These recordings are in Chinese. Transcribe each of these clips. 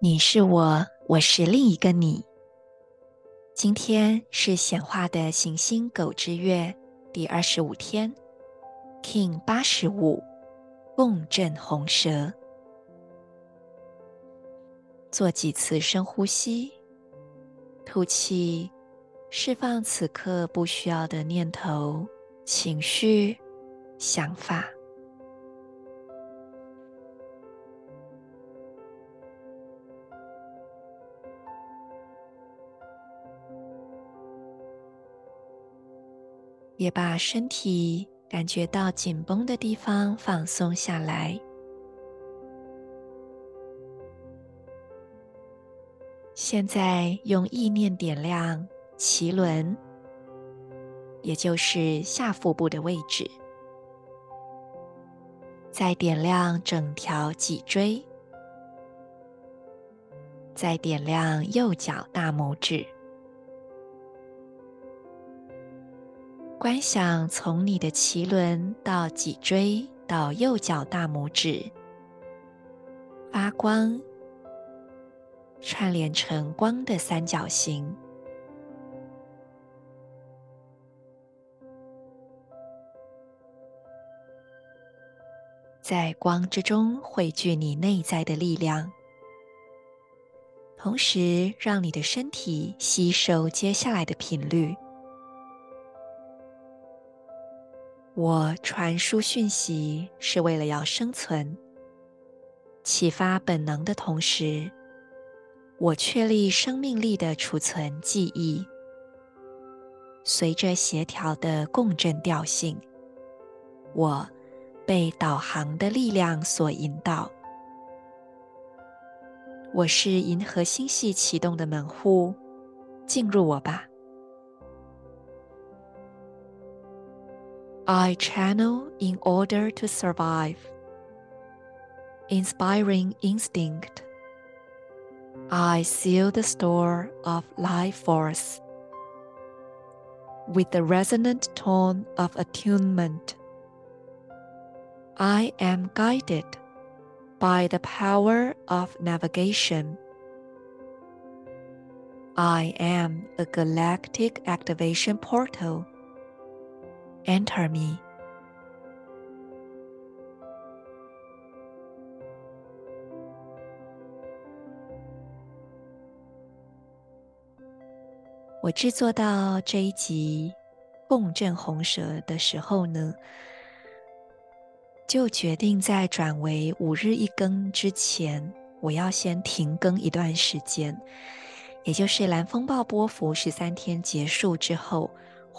你是我，我是另一个你。今天是显化的行星狗之月第二十五天，Kin 八十五，共振红蛇。做几次深呼吸，吐气，释放此刻不需要的念头、情绪、想法。也把身体感觉到紧绷的地方放松下来。现在用意念点亮脐轮，也就是下腹部的位置，再点亮整条脊椎，再点亮右脚大拇指。观想从你的脐轮到脊椎到右脚大拇指发光，串联成光的三角形，在光之中汇聚你内在的力量，同时让你的身体吸收接下来的频率。我传输讯息是为了要生存，启发本能的同时，我确立生命力的储存记忆。随着协调的共振调性，我被导航的力量所引导。我是银河星系启动的门户，进入我吧。I channel in order to survive. Inspiring instinct. I seal the store of life force with the resonant tone of attunement. I am guided by the power of navigation. I am a galactic activation portal Enter me。我制作到这一集共振红蛇的时候呢，就决定在转为五日一更之前，我要先停更一段时间，也就是蓝风暴波幅十三天结束之后。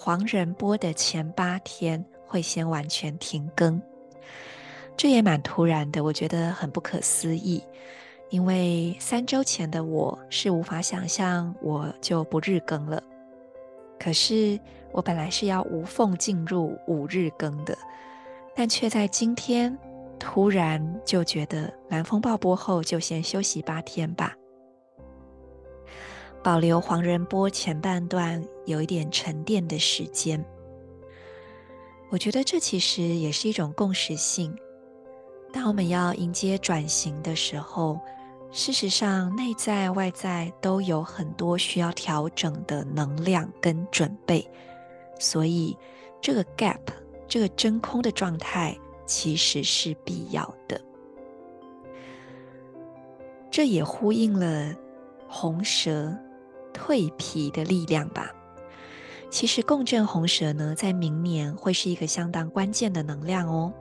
黄人波的前八天会先完全停更，这也蛮突然的，我觉得很不可思议。因为三周前的我是无法想象我就不日更了，可是我本来是要无缝进入五日更的，但却在今天突然就觉得蓝风暴播后就先休息八天吧。保留黄仁波前半段有一点沉淀的时间，我觉得这其实也是一种共识性。当我们要迎接转型的时候，事实上内在外在都有很多需要调整的能量跟准备，所以这个 gap 这个真空的状态其实是必要的。这也呼应了红蛇。蜕皮的力量吧。其实共振红蛇呢，在明年会是一个相当关键的能量哦。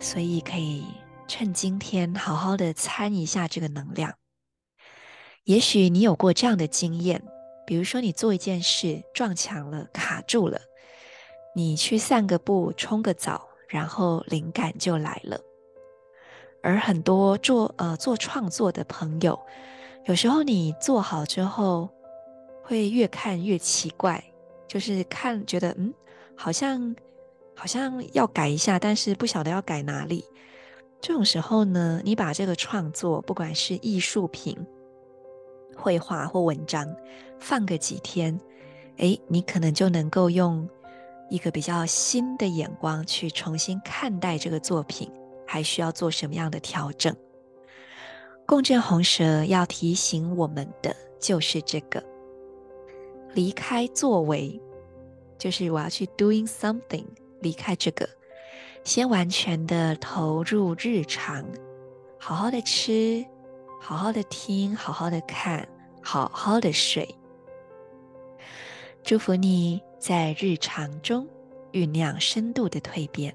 所以可以趁今天好好的参一下这个能量。也许你有过这样的经验，比如说，你做一件事撞墙了，卡住了，你去散个步，冲个澡，然后灵感就来了。而很多做呃做创作的朋友，有时候你做好之后，会越看越奇怪，就是看觉得嗯，好像好像要改一下，但是不晓得要改哪里。这种时候呢，你把这个创作，不管是艺术品、绘画或文章，放个几天，诶，你可能就能够用一个比较新的眼光去重新看待这个作品，还需要做什么样的调整？共振红蛇要提醒我们的就是这个：离开作为，就是我要去 doing something，离开这个。先完全的投入日常，好好的吃，好好的听，好好的看，好好的睡。祝福你在日常中酝酿深度的蜕变。